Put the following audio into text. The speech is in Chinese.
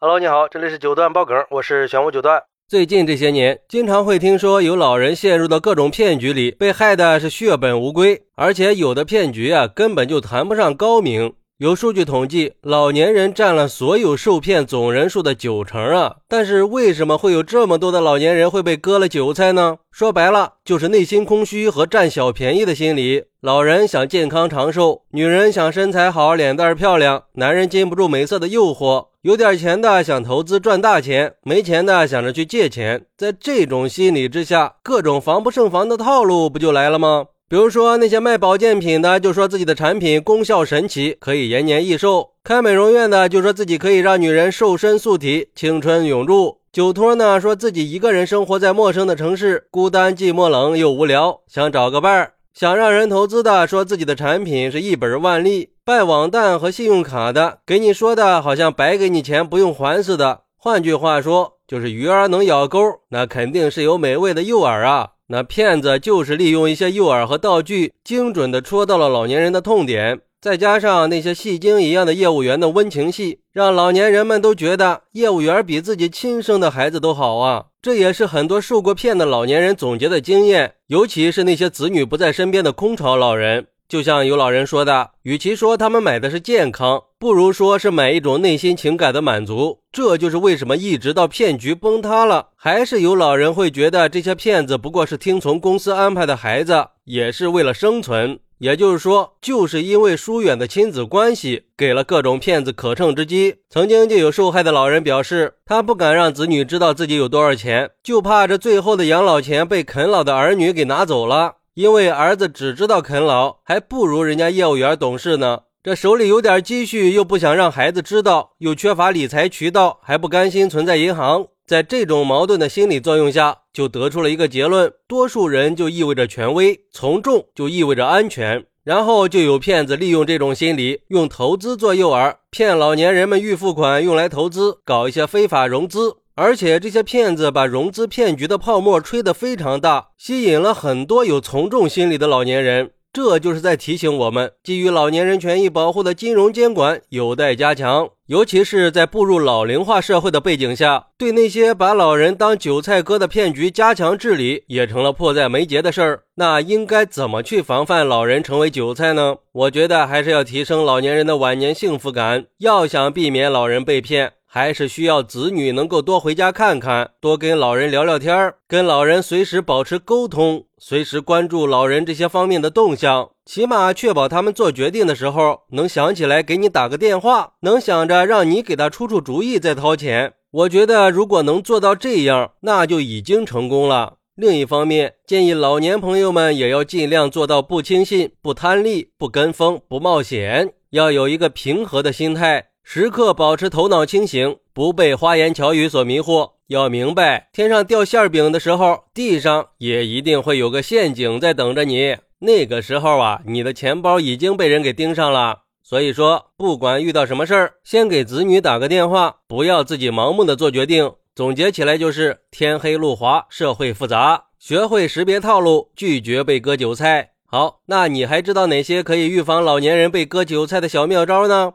Hello，你好，这里是九段爆梗，我是玄武九段。最近这些年，经常会听说有老人陷入到各种骗局里，被害的是血本无归，而且有的骗局啊，根本就谈不上高明。有数据统计，老年人占了所有受骗总人数的九成啊！但是为什么会有这么多的老年人会被割了韭菜呢？说白了，就是内心空虚和占小便宜的心理。老人想健康长寿，女人想身材好、脸蛋漂亮，男人禁不住美色的诱惑。有点钱的想投资赚大钱，没钱的想着去借钱。在这种心理之下，各种防不胜防的套路不就来了吗？比如说，那些卖保健品的就说自己的产品功效神奇，可以延年益寿；开美容院的就说自己可以让女人瘦身塑体、青春永驻；酒托呢说自己一个人生活在陌生的城市，孤单寂寞冷又无聊，想找个伴儿；想让人投资的说自己的产品是一本万利；办网贷和信用卡的给你说的好像白给你钱不用还似的。换句话说，就是鱼儿能咬钩，那肯定是有美味的诱饵啊。那骗子就是利用一些诱饵和道具，精准地戳到了老年人的痛点，再加上那些戏精一样的业务员的温情戏，让老年人们都觉得业务员比自己亲生的孩子都好啊！这也是很多受过骗的老年人总结的经验，尤其是那些子女不在身边的空巢老人。就像有老人说的，与其说他们买的是健康，不如说是买一种内心情感的满足。这就是为什么一直到骗局崩塌了，还是有老人会觉得这些骗子不过是听从公司安排的孩子，也是为了生存。也就是说，就是因为疏远的亲子关系，给了各种骗子可乘之机。曾经就有受害的老人表示，他不敢让子女知道自己有多少钱，就怕这最后的养老钱被啃老的儿女给拿走了。因为儿子只知道啃老，还不如人家业务员懂事呢。这手里有点积蓄，又不想让孩子知道，又缺乏理财渠道，还不甘心存在银行。在这种矛盾的心理作用下，就得出了一个结论：多数人就意味着权威，从众就意味着安全。然后就有骗子利用这种心理，用投资做诱饵，骗老年人们预付款用来投资，搞一些非法融资。而且这些骗子把融资骗局的泡沫吹得非常大，吸引了很多有从众心理的老年人。这就是在提醒我们，基于老年人权益保护的金融监管有待加强，尤其是在步入老龄化社会的背景下，对那些把老人当韭菜割的骗局加强治理，也成了迫在眉睫的事儿。那应该怎么去防范老人成为韭菜呢？我觉得还是要提升老年人的晚年幸福感，要想避免老人被骗。还是需要子女能够多回家看看，多跟老人聊聊天儿，跟老人随时保持沟通，随时关注老人这些方面的动向，起码确保他们做决定的时候能想起来给你打个电话，能想着让你给他出出主意再掏钱。我觉得如果能做到这样，那就已经成功了。另一方面，建议老年朋友们也要尽量做到不轻信、不贪利、不跟风、不冒险，要有一个平和的心态。时刻保持头脑清醒，不被花言巧语所迷惑。要明白，天上掉馅饼的时候，地上也一定会有个陷阱在等着你。那个时候啊，你的钱包已经被人给盯上了。所以说，不管遇到什么事儿，先给子女打个电话，不要自己盲目的做决定。总结起来就是：天黑路滑，社会复杂，学会识别套路，拒绝被割韭菜。好，那你还知道哪些可以预防老年人被割韭菜的小妙招呢？